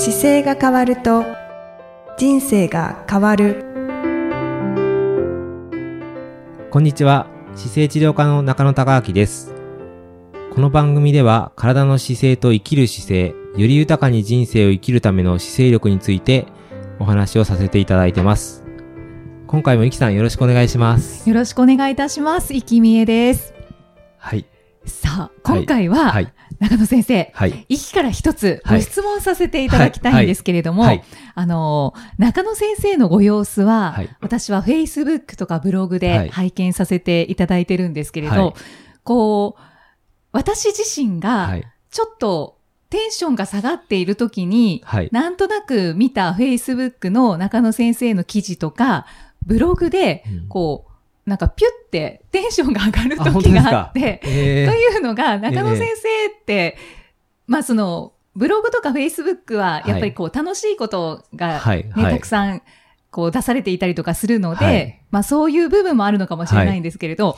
姿勢が変わると人生が変わる。こんにちは。姿勢治療科の中野孝明です。この番組では体の姿勢と生きる姿勢より豊かに人生を生きるための姿勢力についてお話をさせていただいてます。今回もいきさんよろしくお願いします。よろしくお願いいたします。生きみえです。はいさあ、今回は、はい。中野先生、はい。生きから一つはいご質問させていただきたいんですけれども、はい。あの、中野先生のご様子は、はい。私は Facebook とかブログはでい。拝見させていただいてるんですけれど、はい。こう、私自身がはい。ちょっとテンションが下がっている時に、はい。なんとなく見た Facebook の中野先生の記事とか、ブログで、うん。こう、なんかピュってテンションが上がる時があって、えーというのが、中野先生って、まあその、ブログとかフェイスブックは、やっぱりこう、楽しいことがね、はいはい。たくさん、こう出されていたりとかするので、はい。まあそういう部分もあるのかもしれないんですけれど、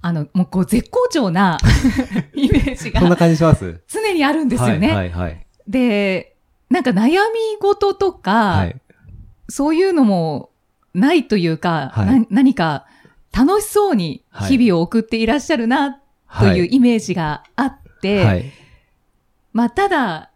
あの、もうこう絶好調な イメージそんなが感じします？常にあるんですよね。はいはいはい。で、なんか悩み事とか、はい。そういうのもないというか、何か楽しそうに日々を送っていらっしゃるなというイメージがあって、はい。まあただ、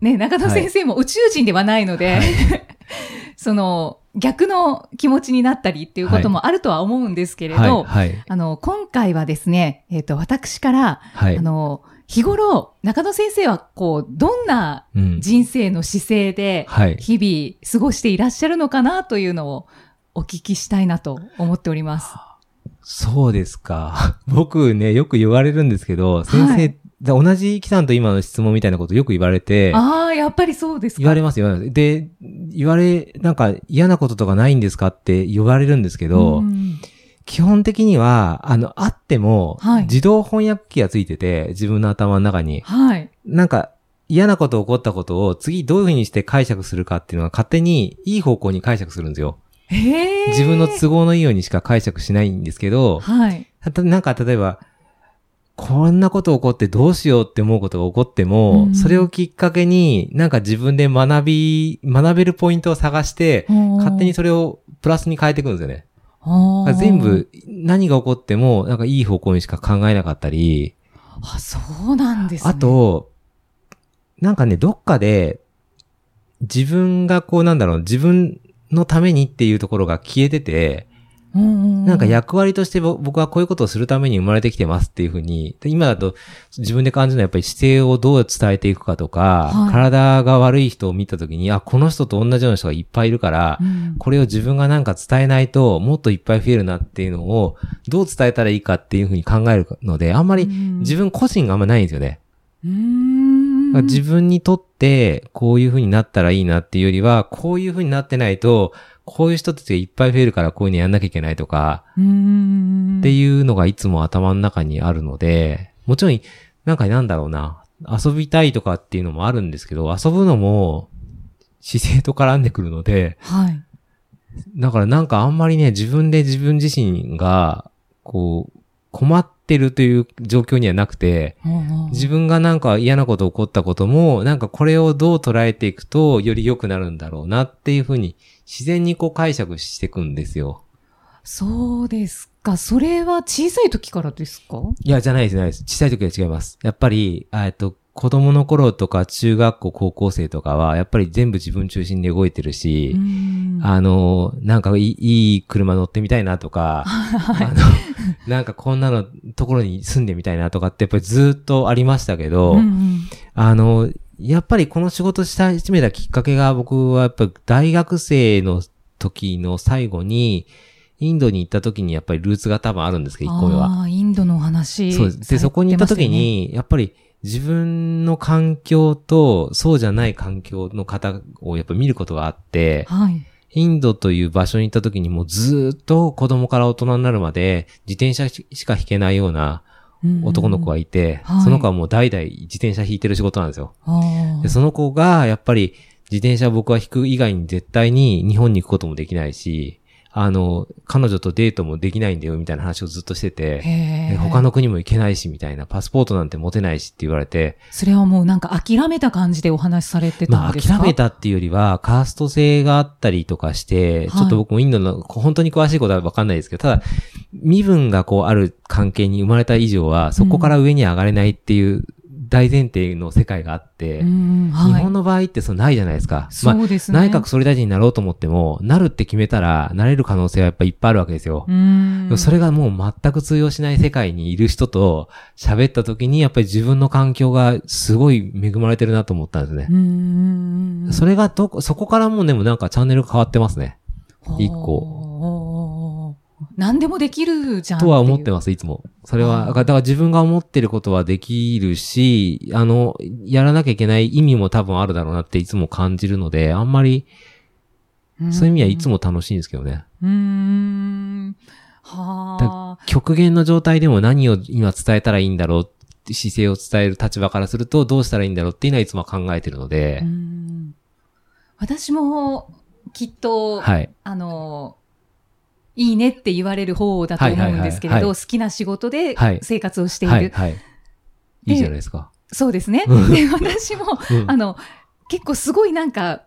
ね、中野先生も宇宙人ではないので、はい。その逆の気持ちになったりっていうこともあるとは思うんですけれど、あの、今回はですね、えっ、と、私から、はい。あの、日頃、中野先生は、こう、どんなうん。人生の姿勢で、はい。日々過ごしていらっしゃるのかなというのをお聞きしたいなと思っております。そうですか。僕ね、よく言われるんですけど、先生、はいで同じ木さんと今の質問みたいなことよく言われて、ああ、やっぱりそうですか。言われますよ。で、言われ、なんか嫌なこととかないんですかって言われるんですけど、うん基本的には、あの、あっても、はい自動翻訳機がついてて、自分の頭の中に。はい。なんか、嫌なこと起こったことを次どういうふうにして解釈するかっていうのは勝手にいい方向に解釈するんですよ。自分の都合のいいようにしか解釈しないんですけど、はい。なんか例えば、こんなこと起こってどうしようって思うことが起こっても、うんそれをきっかけに、なんか自分で学び、学べるポイントを探して、勝手にそれをプラスに変えていくんですよね。全。部、何が起こっても、なんかいい方向にしか考えなかったり、あ、そうなんですね。あ、と、なんかね、どっかで、自分がこうなんだろう、自分のためにっていうところが消えてて、ななんか役割としてぼ僕はこういうことをするために生まれてきてますっていうふうに、で今だと自分で感じるのはやっぱり姿勢をどう伝えていくかとか、はい。体が悪い人を見たときに、あ、この人と同じような人がいっぱいいるから、うん。これを自分がなんか伝えないともっといっぱい増えるなっていうのをどう伝えたらいいかっていうふうに考えるので、あんまりうん。自分個人があんまないんですよね。うーんだから自分にとってこういうふうになったらいいなっていうよりは、こういうふうになってないと、こういう人たちがいっぱい増えるからこういうのやんなきゃいけないとか、っていうのがいつも頭の中にあるので、もちろん、なんかなんだろうな、遊びたいとかっていうのもあるんですけど、遊ぶのも姿勢と絡んでくるので、はい。だからなんかあんまりね、自分で自分自身が、こう、困ってるという状況にはなくて、自分がなんか嫌なこと起こったことも、なんかこれをどう捉えていくとより良くなるんだろうなっていうふうに自然にこう解釈していくんですよ。そうですか。それは小さい時からですか？いや、じゃないです、ないです。小さい時は違います。やっぱり、えっと、子供の頃とか中学校、高校生とかは、やっぱり全部自分中心で動いてるし、あの、なんかいいいい車乗ってみたいなとか、あの、なんかこんなのところに住んでみたいなとかってやっぱりずっとありましたけど、うんうんあの、やっぱりこの仕事し始めたきっかけが僕はやっぱり大学生の時の最後に、インドに行った時にやっぱりルーツが多分あるんですけど、1個目は。ああ、インドのお話。そうです。で、そこに行った時に、やっぱり自分の環境とそうじゃない環境の方をやっぱ見ることがあって、はい。インドという場所に行った時にもうずーっと子供から大人になるまで自転車しか引けないような男の子がいて、はいその子はもう代々自転車引いてる仕事なんですよ。で、その子がやっぱり自転車を僕は引く以外に絶対に日本に行くこともできないし、あの、彼女とデートもできないんだよみたいな話をずっとしてて、他の国も行けないしみたいな、パスポートなんて持てないしって言われて。それはもうなんか諦めた感じでお話しされてたんですか？まあ諦めたっていうよりは、カースト制があったりとかして、ちょっと僕もインドの本当に詳しいことはわかんないですけど、ただ、身分がこうある関係に生まれた以上は、そこから上に上がれないっていう大前提の世界があって、はい、日本の場合ってそのないじゃないですか。そうですね。内閣総理大臣になろうと思っても、なるって決めたら、なれる可能性はやっぱいっぱいあるわけですよ。それがもう全く通用しない世界にいる人と喋った時に、やっぱり自分の環境がすごい恵まれてるなと思ったんですね。それがどこ、そこからもうでもなんかチャンネル変わってますね。一個。何でもできるじゃん。とは思ってます、いつも。それは、だから自分が思ってることはできるし、あの、やらなきゃいけない意味も多分あるだろうなっていつも感じるので、あんまり、そういう意味はいつも楽しいんですけどね。うん。はあ。極限の状態でも何を今伝えたらいいんだろうって姿勢を伝える立場からすると、どうしたらいいんだろうっていうのはいつも考えてるので。私も、きっと、はい、あの、いいねって言われる方だと思うんですけれど、好きな仕事で生活をしている。はいはい、じゃないですか。そうですね。で、私も、うん、あの、結構すごいなんか、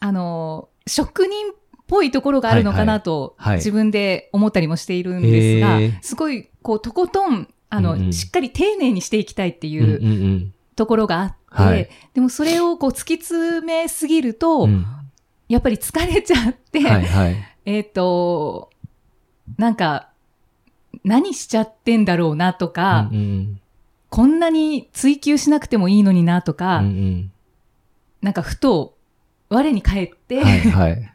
あの、職人っぽいところがあるのかなと、自分で思ったりもしているんですが、すごい、こう、とことん、あの、うんうん、しっかり丁寧にしていきたいっていうところがあって、はい、でもそれをこう突き詰めすぎると、うん、やっぱり疲れちゃって、はいはい、えっ、と、なんか、何しちゃってんだろうなとか、うんうん、こんなに追求しなくてもいいのになとか、うんうん、なんかふと我に返って、はいはい、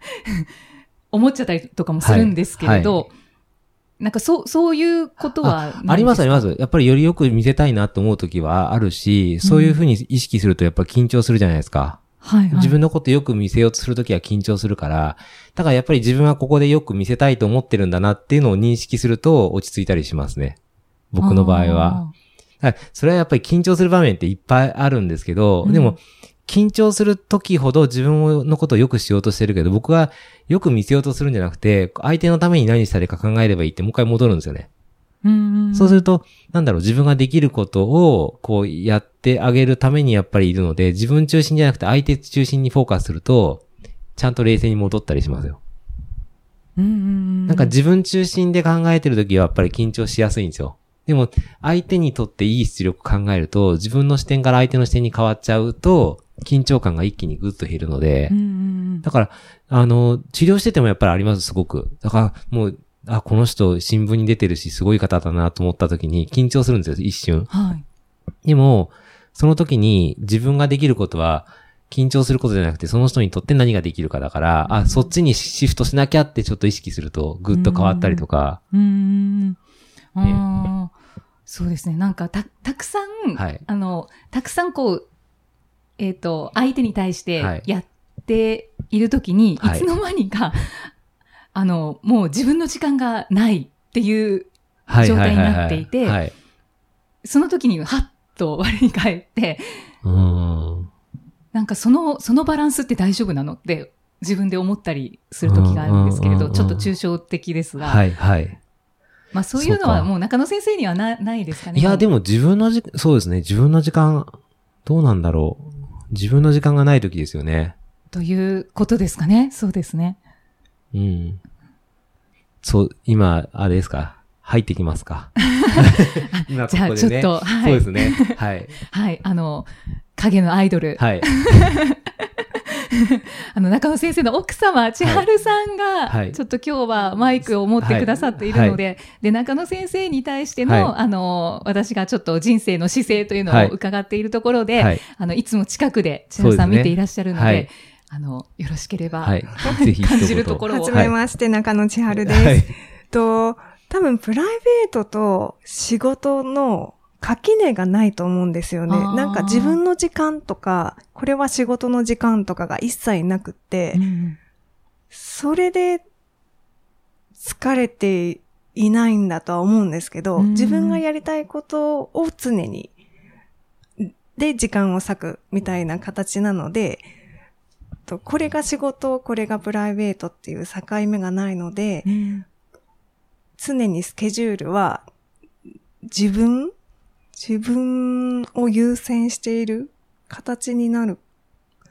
思っちゃったりとかもするんですけれど、はいはい、なんかそう、そういうことはありますあります。やっぱりよりよく見せたいなと思うときはあるし、そういうふうに意識するとやっぱ緊張するじゃないですか。はいはい、自分のことよく見せようとするときは緊張するから、だからやっぱり自分はここでよく見せたいと思ってるんだなっていうのを認識すると落ち着いたりしますね。僕の場合は。それはやっぱり緊張する場面っていっぱいあるんですけど、うん、でも、緊張する時ほど自分のことをよくしようとしてるけど、僕はよく見せようとするんじゃなくて、相手のために何したらいいか考えればいいってもう一回戻るんですよね。そうすると、なんだろう、自分ができることを、こう、やってあげるためにやっぱりいるので、自分中心じゃなくて相手中心にフォーカスすると、ちゃんと冷静に戻ったりしますよ。なんか自分中心で考えてるときはやっぱり緊張しやすいんですよ。でも、相手にとっていい出力考えると、自分の視点から相手の視点に変わっちゃうと、緊張感が一気にぐっと減るので、だから、あの、治療しててもやっぱりあります、すごく。だから、もう、あ、この人新聞に出てるし、すごい方だなと思った時に緊張するんですよ、一瞬。はい。でも、その時に自分ができることは、緊張することじゃなくて、その人にとって何ができるかだから、あ、そっちにシフトしなきゃってちょっと意識すると、ぐっと変わったりとか。うん。ね、そうですね。なんか、た、たくさん、はい、あの、たくさんこう、えっ、ー、と、相手に対してやっているときに、はい、いつの間にか、あの、もう自分の時間がないっていう状態になっていて、その時にはっと我に返って、なんかその、そのバランスって大丈夫なのって自分で思ったりする時があるんですけれど、ちょっと抽象的ですが。はいはい。まあそういうのはもう中野先生にはなないですかね。いや、でも自分のじ、そうですね。自分の時間、どうなんだろう。自分の時間がない時ですよね。ということですかね。そうですね。うん。そう、今、あれですか？入ってきますか？今ここで、ね、じゃあちょっと、はい、そうですね。はい。はい、あの、影のアイドル。はい。あの、中野先生の奥様、千春さんが、はい、ちょっと今日はマイクを持ってくださっているので、はい、で、中野先生に対しての、はい、あの、私がちょっと人生の姿勢というのを伺っているところで、はい、あの、いつも近くで千春さん見ていらっしゃるので、あの、よろしければ、はい、ぜひ感じるところを。はじめまして、中野千春です。はい、と、多分プライベートと仕事の垣根がないと思うんですよね。なんか自分の時間とか、これは仕事の時間とかが一切なくって、うん、それで疲れていないんだとは思うんですけど、うん、自分がやりたいことを常に、で時間を割くみたいな形なので、と、これが仕事、これがプライベートっていう境目がないので、うん、常にスケジュールは自分自分を優先している形になる。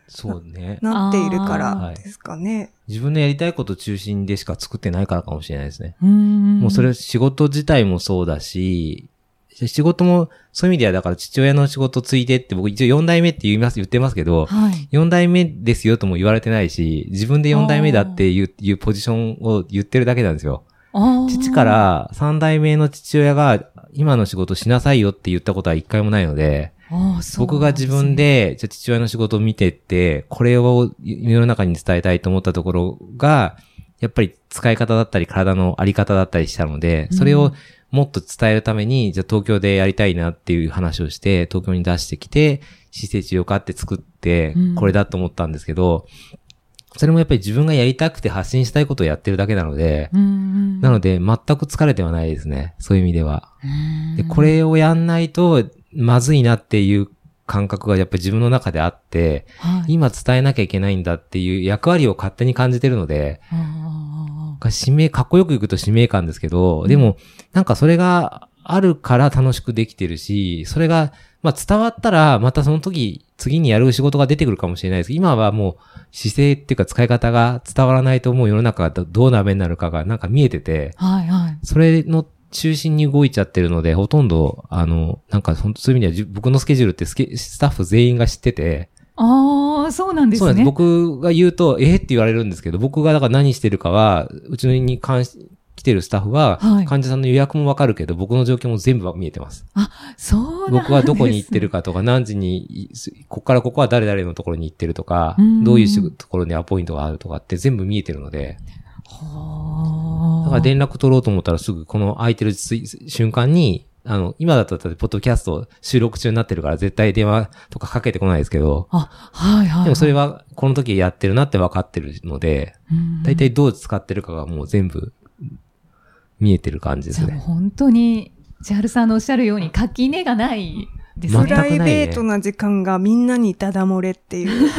そうね。なっているからですかね。自分のやりたいこと中心でしか作ってないからかもしれないですね。もうそれ仕事自体もそうだし、仕事も、そういう意味では、だから父親の仕事ついてって僕一応4代目って言います、言ってますけど、はい、4代目ですよとも言われてないし、自分で4代目だっていういうポジションを言ってるだけなんですよ。父から3代目の父親が今の仕事しなさいよって言ったことは一回もないので、僕が自分で、じゃ父親の仕事を見てって、これを世の中に伝えたいと思ったところが、やっぱり使い方だったり体のあり方だったりしたので、それをもっと伝えるために、じゃあ東京でやりたいなっていう話をして、東京に出してきて、施設を買って作って、これだと思ったんですけど、それもやっぱり自分がやりたくて発信したいことをやってるだけなので、なので全く疲れてはないですね。そういう意味では。で、これをやんないとまずいなっていう感覚がやっぱり自分の中であって、はい、今伝えなきゃいけないんだっていう役割を勝手に感じてるので、使命、かっこよく言うと使命感ですけど、でも、なんかそれがあるから楽しくできてるし、それが、まあ伝わったら、またその時、次にやる仕事が出てくるかもしれないですけど、今はもう姿勢っていうか使い方が伝わらないともう世の中がどうな目になるかがなんか見えてて、はいはい。それの中心に動いちゃってるので、ほとんど、あの、なんか本当そういう意味では僕のスケジュールってスケスタッフ全員が知ってて、ああ、そうなんですね。そうなんです。僕が言うと、えー、って言われるんですけど、僕がだから何してるかは、うちに関し、来てるスタッフは、はい、患者さんの予約もわかるけど、僕の状況も全部見えてます。あ、そうなんです、ね、僕はどこに行ってるかとか、何時に、ここからここは誰々のところに行ってるとか、どういうところにアポイントがあるとかって全部見えてるので。はだから連絡取ろうと思ったらすぐこの空いてる瞬間に、あの、今だったら、ポッドキャスト収録中になってるから絶対電話とかかけてこないですけど。あ、はいはい、はい、でもそれは、この時やってるなって分かってるので、大体どう使ってるかがもう全部見えてる感じですね。本当に、千春さんのおっしゃるように垣根がないですね。プライベートな時間がみんなにただ漏れっていう。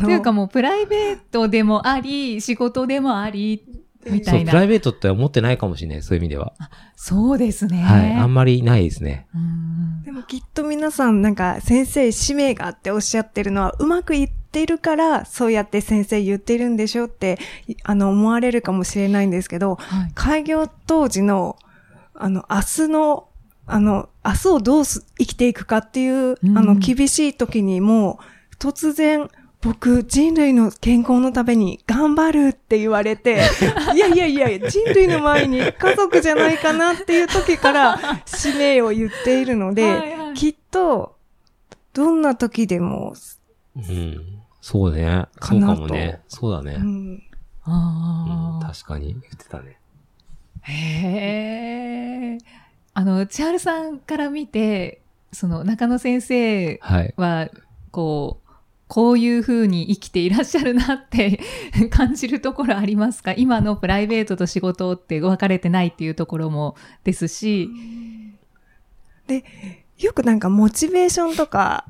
と いうかもうプライベートでもあり、仕事でもあり、みたいな。プライベートって思ってないかもしれない、そういう意味では。そうですね。はい。あんまりないですね。でもきっと皆さんなんか先生使命があっておっしゃってるのはうまくいってるからそうやって先生言ってるんでしょってあの思われるかもしれないんですけど、はい、開業当時のあの明日のあの明日をどう生きていくかっていう、うん、あの厳しい時にも突然僕、人類の健康のために頑張るって言われて、いやいやいや、人類の前に家族じゃないかなっていう時から使命を言っているので、はいはい、きっと、どんな時でも、うん。そうね。そうかもね。そうだね。うん、ああ、うん、確かに言ってたね。へえ。あの、千春さんから見て、その中野先生は、はい、こう、こういうふうに生きていらっしゃるなって 感じるところありますか？今のプライベートと仕事って分かれてないっていうところもですし。で、よくなんかモチベーションとか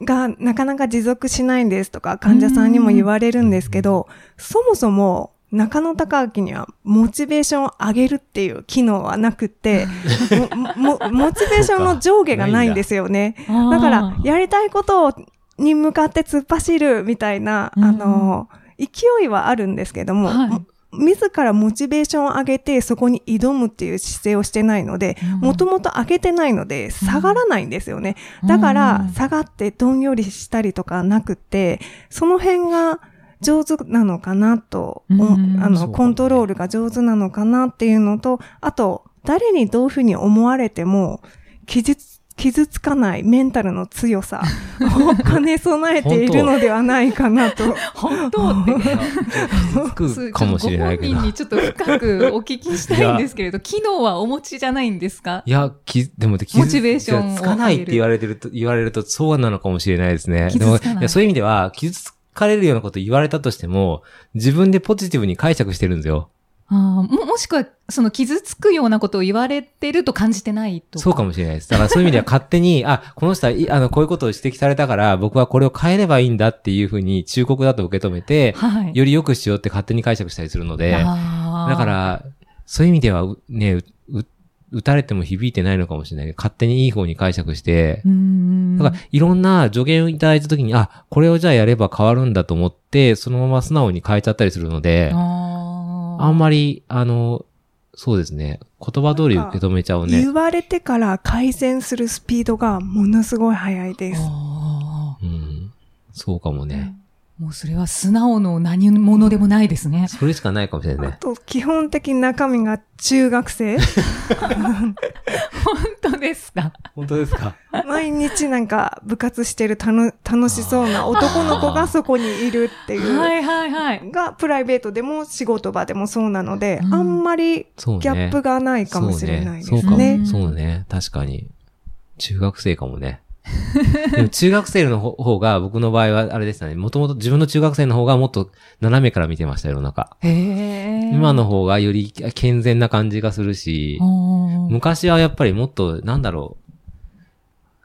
がなかなか持続しないんですとか患者さんにも言われるんですけど、そもそも中野隆明にはモチベーションを上げるっていう機能はなくて、モチベーションの上下がないんですよね。だから、やりたいことをに向かって突っ走るみたいな、うん、あの、勢いはあるんですけども、はい、自らモチベーションを上げてそこに挑むっていう姿勢をしてないので、もともと上げてないので下がらないんですよね。だから下がってどんよりしたりとかなくて、その辺が上手なのかなと、あの、コントロールが上手なのかなっていうのと、あと、誰にどういうふうに思われても、傷つ傷つかないメンタルの強さを 兼ね備えているのではないかなと。本当って傷つくかもしれないけど。ご本人にちょっと深くお聞きしたいんですけれど、機能はお持ちじゃないんですか？いや、きでもモチベーションつかないって言われてると、言われるとそうなのかもしれないですね。でもいやそういう意味では、傷つかれるようなこと言われたとしても、自分でポジティブに解釈してるんですよ。あももしくは、その傷つくようなことを言われてると感じてないとそうかもしれないです。だからそういう意味では勝手に、あ、この人は、あの、こういうことを指摘されたから、僕はこれを変えればいいんだっていうふうに忠告だと受け止めて、はい、より良くしようって勝手に解釈したりするので、だから、そういう意味では、ね、打たれても響いてないのかもしれない。けど、勝手にいい方に解釈して、だからいろんな助言をいただいたときに、あ、これをじゃあやれば変わるんだと思って、そのまま素直に変えちゃったりするので、あんまり、あの、そうですね。言葉通り受け止めちゃうね。言われてから改善するスピードがものすごい速いです。うん、そうかもね。もうそれは素直の何者でもないですね。それしかないかもしれないね。あと、基本的に中身が中学生本当ですか？本当ですか？毎日なんか部活してる楽楽しそうな男の子がそこにいるっていう。はいはいはい。が、プライベートでも仕事場でもそうなので、うん、あんまりギャップがないかもしれないですね。そうね。そうね。確かに。中学生かもね。でも中学生の方が、僕の場合はあれでしたね。もともと自分の中学生の方がもっと斜めから見てました、世の中。今の方がより健全な感じがするし、昔はやっぱりもっと、なんだろう、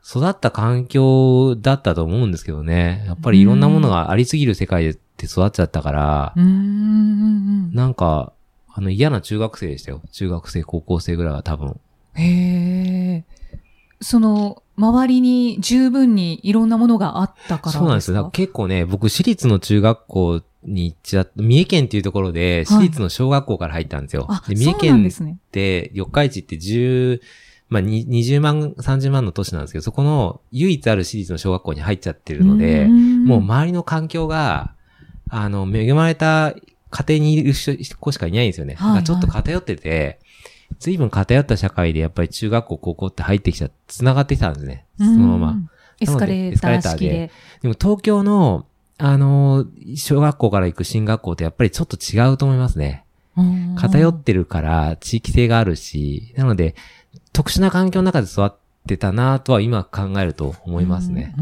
育った環境だったと思うんですけどね。やっぱりいろんなものがありすぎる世界で育っちゃったから、なんか、あの嫌な中学生でしたよ。中学生、高校生ぐらいは多分。へえ。その、周りに十分にいろんなものがあったからそうなんですよ。結構ね、僕、私立の中学校に行っちゃっ三重県っていうところで、私立の小学校から入ったんですよ。はい、で三重県って、四日市って十、まあ、20万、30万の都市なんですけど、そこの唯一ある私立の小学校に入っちゃってるので、もう周りの環境が、あの、恵まれた家庭にいる子しかいないんですよね。はいはい、ちょっと偏ってて、随分偏った社会でやっぱり中学校、高校って入ってきちゃ、繋がってきたんですね。そのまま。エスカレーター式で。でも東京の、あの、小学校から行く進学校ってやっぱりちょっと違うと思いますね。偏ってるから地域性があるし、なので、特殊な環境の中で育ってたなとは今考えると思いますね。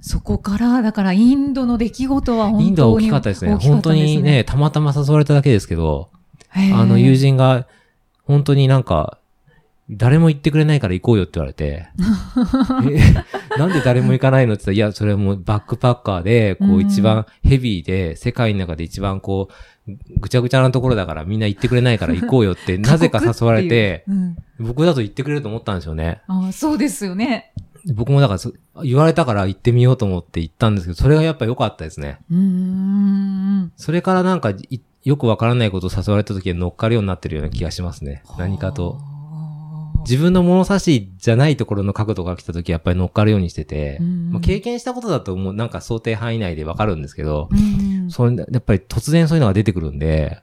そこから、だからインドの出来事は本当にインドは大きかったですね。本当にね、たまたま誘われただけですけど、あの友人が、本当になんか、誰も行ってくれないから行こうよって言われて、え、なんで誰も行かないのって言ったら、いや、それはもうバックパッカーで、こう一番ヘビーで、世界の中で一番こう、ぐちゃぐちゃなところだからみんな行ってくれないから行こうよって、なぜか誘われて、うん、僕だと行ってくれると思ったんですよね。ああ、そうですよね。僕もだから言われたから行ってみようと思って行ったんですけど、それがやっぱ良かったですね。うんそれからなんかよくわからないことを誘われた時は乗っかるようになってるような気がしますね。何かと。自分の物差しじゃないところの角度が来た時はやっぱり乗っかるようにしてて、まあ、経験したことだともうなんか想定範囲内でわかるんですけど、そやっぱり突然そういうのが出てくるんで、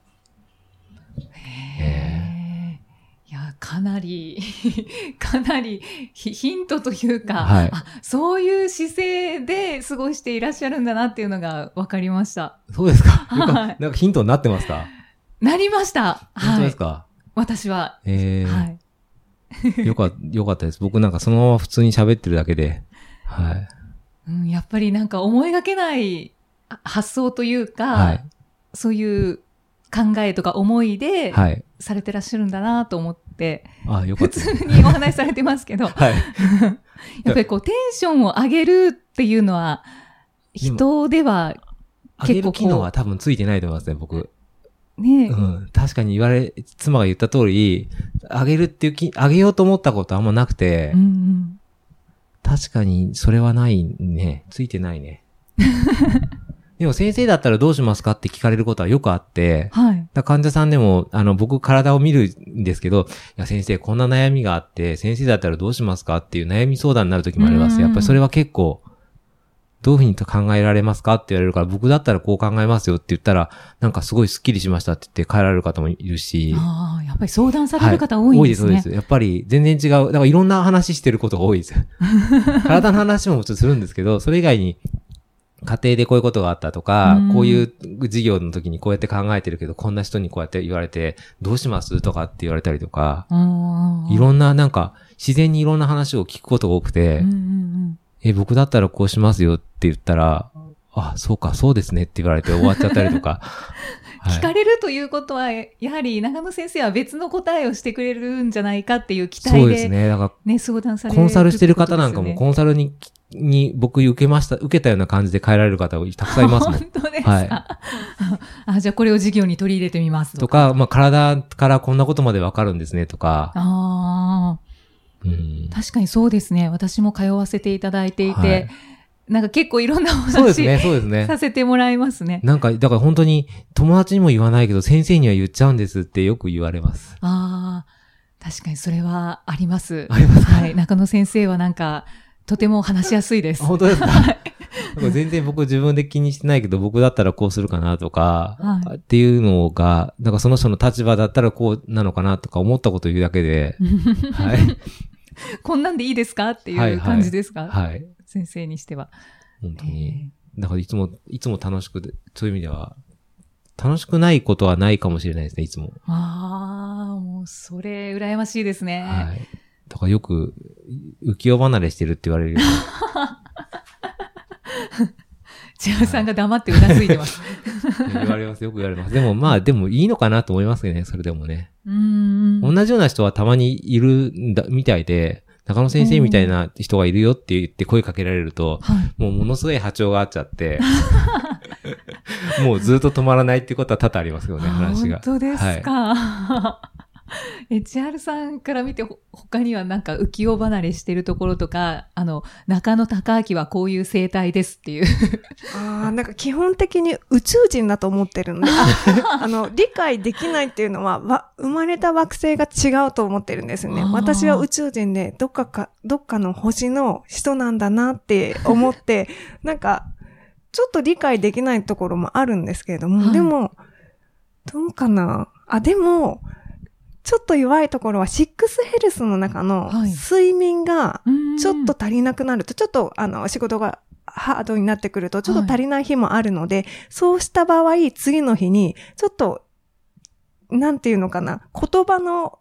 かなり かなりヒントというか、はい、そういう姿勢で過ごしていらっしゃるんだなっていうのが分かりました。そうですか、はい、なんかヒントになってますか？なりました。本当ですか、はい、私は。えー、はい。よか、よかったです。僕なんかそのまま普通に喋ってるだけで。はい。うん、やっぱりなんか思いがけない発想というか、はい、そういう考えとか思いで、されてらっしゃるんだなと思って、あよかった普通にお話しされてますけど、はい、やっぱりこうテンションを上げるっていうのは、人では結構機能は多分ついてないと思いますね、僕。ねうん。確かに言われ、妻が言った通り、上げるっていう気、上げようと思ったことあんまなくて、うんうん、確かにそれはないね。ついてないね。でも先生だったらどうしますかって聞かれることはよくあって、はい。患者さんでも、あの、僕体を見るんですけど、いや先生こんな悩みがあって、先生だったらどうしますかっていう悩み相談になる時もあります。やっぱりそれは結構、どういうふうに考えられますかって言われるから、僕だったらこう考えますよって言ったら、なんかすごいスッキリしましたって言って帰られる方もいるし。ああ、やっぱり相談される方多いんですね、はい、多いです、多いです。やっぱり全然違う。だからいろんな話してることが多いです。体の話ももちろんするんですけど、それ以外に家庭でこういうことがあったとか、うん、こういう事業の時にこうやって考えてるけど、こんな人にこうやって言われて、どうしますとかって言われたりとか、いろんななんか、自然にいろんな話を聞くことが多くて、うんうんうん、え、僕だったらこうしますよって言ったら、あ、そうか、そうですねって言われて終わっちゃったりとか。聞かれるということは、やはり長野先生は別の答えをしてくれるんじゃないかっていう期待で、そうですね。だから、ね、相談される、コンサルしてる方なんかもコンサルにに僕受けました、受けたような感じで変えられる方たくさんいますもん。本当ですか、はい、あ、じゃあこれを授業に取り入れてみますとか。とか、まあ体からこんなことまでわかるんですねとか。ああ。うん、確かにそうですね。私も通わせていただいていて、はい、なんか結構いろんなお話そうですね、そうですね。させてもらいますね。なんか、だから本当に友達にも言わないけど、先生には言っちゃうんですってよく言われます。ああ、確かにそれはあります。ありますはい。中野先生はなんか、とても話しやすいです。本当ですか、はい、全然僕自分で気にしてないけど、僕だったらこうするかなとか、はい、っていうのが、なんかその人の立場だったらこうなのかなとか思ったこと言うだけで、はい。こんなんでいいですか？っていう感じですか、はい、はい、先生にしては。本当に。だからいつも、いつも楽しく、そういう意味では、楽しくないことはないかもしれないですね、いつも。ああ、もう、それ、羨ましいですね。はい。だからよく、浮世離れしてるって言われるよ。千春さんが黙ってうなずいてます。言われます。よく言われます。でもまあ、でもいいのかなと思いますけどね、それでもね。うん同じような人はたまにいるんだ、みたいで、中野先生みたいな人がいるよって言って声かけられると、もうものすごい波長があっちゃって、もうずっと止まらないってことは多々ありますよね、話が。本当ですか。はいえ、千春さんから見て、他にはなんか浮世離れしてるところとか、あの、中野隆明はこういう生態ですっていう。ああ、なんか基本的に宇宙人だと思ってるんで、あの、理解できないっていうのは、わ、生まれた惑星が違うと思ってるんですね。私は宇宙人で、どっかか、どっかの星の人なんだなって思って、なんか、ちょっと理解できないところもあるんですけれども、はい、でも、どうかな？あ、でも、ちょっと弱いところは、シックスヘルスの中の睡眠がちょっと足りなくなると、ちょっとあの仕事がハードになってくると、ちょっと足りない日もあるので、はい、そうした場合、次の日に、ちょっと、なんていうのかな、言葉の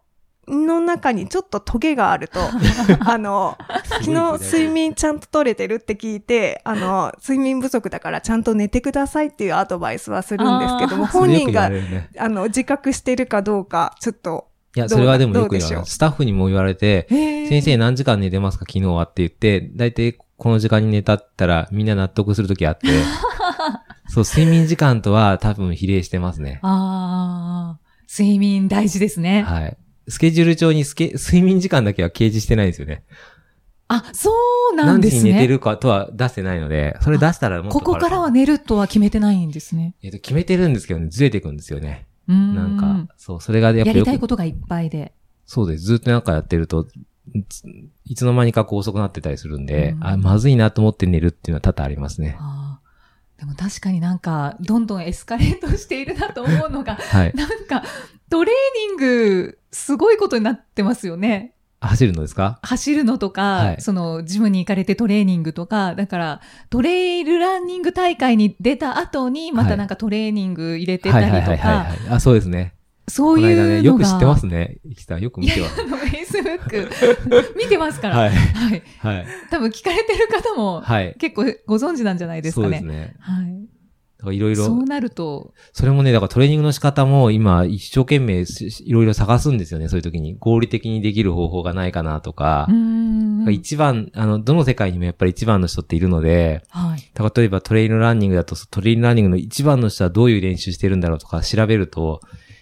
の中にちょっとトゲがあると、あの、昨日睡眠ちゃんと取れてるって聞いて、あの、睡眠不足だからちゃんと寝てくださいっていうアドバイスはするんですけども、本人が、ね、あの、自覚してるかどうか、ちょっといや、それはでもよく言われます。スタッフにも言われて、先生何時間寝てますか？昨日はって言って、だいたいこの時間に寝たったらみんな納得するときあって、そう、睡眠時間とは多分比例してますね。ああ、睡眠大事ですね。はい。スケジュール帳にスケ、睡眠時間だけは掲示してないんですよね。あ、そうなんですね。何時に寝てるかとは出してないので、それ出したらもっとここからは寝るとは決めてないんですね。えっと、決めてるんですけどね、ずれていくんですよね。なんか、そう、それがやっぱやりたいことがいっぱいで。そうです。ずっとなんかやってると、いつの間にかこう遅くなってたりするんで、んあ、まずいなと思って寝るっていうのは多々ありますね。でも確かになんか、どんどんエスカレートしているなと思うのが、はい、なんか、トレーニング、すごいことになってますよね。走るのですか？走るのとか、はい、その、ジムに行かれてトレーニングとか、だから、トレイルランニング大会に出た後に、またなんかトレーニング入れてたりとか。あ、そうですね。そういうのが。ね、よく知ってますね。イキさん、よく見てます。あの、フェイスブック、見てますから。はい。はい。はい。多分聞かれてる方も、はい。結構ご存知なんじゃないですかね。そうですね。はい。いろいろ。そうなると。それもね、だからトレーニングの仕方も今一生懸命いろいろ探すんですよね、そういう時に。合理的にできる方法がないかなとか。一番、あの、どの世界にもやっぱり一番の人っているので、はい。例えばトレイルランニングだと、トレイルランニングの一番の人はどういう練習してるんだろうとか調べると、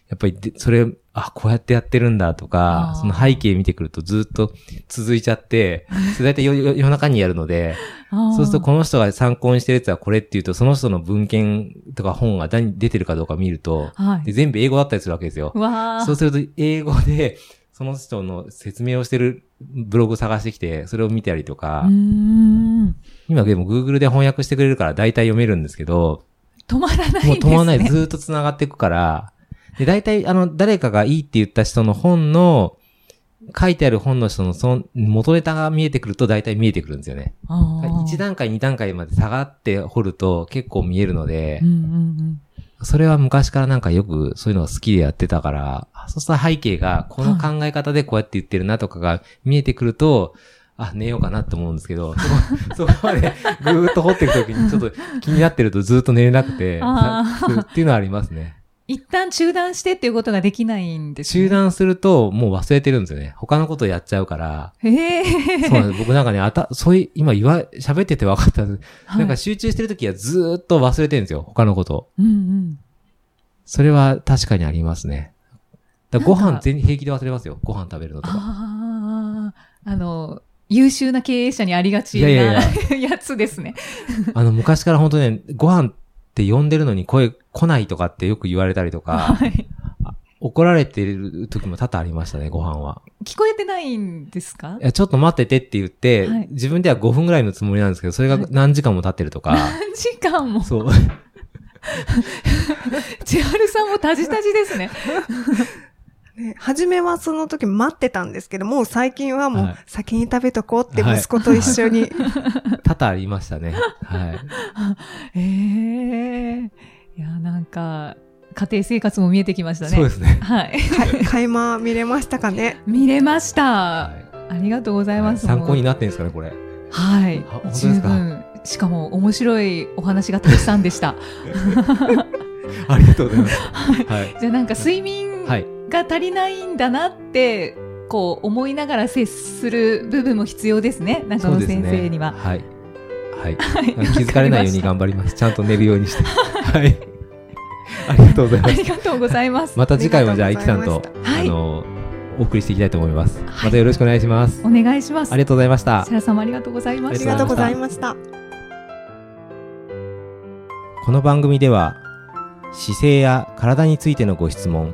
やっぱりそれ、あ、こうやってやってるんだとか、その背景見てくるとずっと続いちゃって、それ大体夜中にやるので、そうするとこの人が参考にしてるやつはこれっていうと、その人の文献とか本が何出てるかどうか見ると、はい、全部英語だったりするわけですよ。そうすると英語で、その人の説明をしてるブログ探してきて、それを見たりとか、今でも Google で翻訳してくれるから大体読めるんですけど、止まらないですね。もう止まらない。ずっと繋がっていくから、で、大体、あの、誰かがいいって言った人の本の、書いてある本の人のその元ネタが見えてくると大体見えてくるんですよね。1段階、2段階まで下がって掘ると結構見えるので、うんうんうん、それは昔からなんかよくそういうのが好きでやってたから、そうした背景がこの考え方でこうやって言ってるなとかが見えてくると、あ、寝ようかなって思うんですけど、そこ、そこまでぐーっと掘っていくときにちょっと気になってるとずっと寝れなくて、っていうのはありますね。一旦中断してっていうことができないんです、ね、中断するともう忘れてるんですよね。他のことやっちゃうから。へえ。そうなんです。僕なんかね、あた、そういう、今言わ、喋ってて分かった、はい、なんか集中してるときはずっと忘れてるんですよ。他のこと。うんうん。それは確かにありますね。だご飯全平気で忘れますよ。ご飯食べるのとか。ああ、あの、優秀な経営者にありがちな やつですね。あの、昔から本当ね、ご飯って呼んでるのに声来ないとかってよく言われたりとか、はい、怒られてる時も多々ありましたね、ご飯は。聞こえてないんですか？いや、ちょっと待っててって言って、はい、自分では5分ぐらいのつもりなんですけど、それが何時間も経ってるとか。何時間も？そう。千春さんもタジタジですね。ね、初めはその時待ってたんですけど、もう最近はもう先に食べとこうって息子と一緒に。はい、多々ありましたね。はい。え えー、いや、なんか、家庭生活も見えてきましたね。そうですね。はい。垣間見れましたかね？見れました。はい、ありがとうございます。参考になってんですかね、これ。はい。十分。しかも面白いお話がたくさんでした。ありがとうございます。はい。じゃあなんか睡眠が足りないんだなって、こう思いながら接する部分も必要ですね。中野先生には。ね、はい。はい。気づかれないように頑張ります。ちゃんと寝るようにして。はい。ありがとうございます。ありがとうございます。また次回もじゃあ、いきさんと、はい、あの、お送りしていきたいと思います。またよろしくお願いします。お願いします。ありがとうございました。白さんもありがとうございました。ありがとうございました。この番組では姿勢や体についてのご質問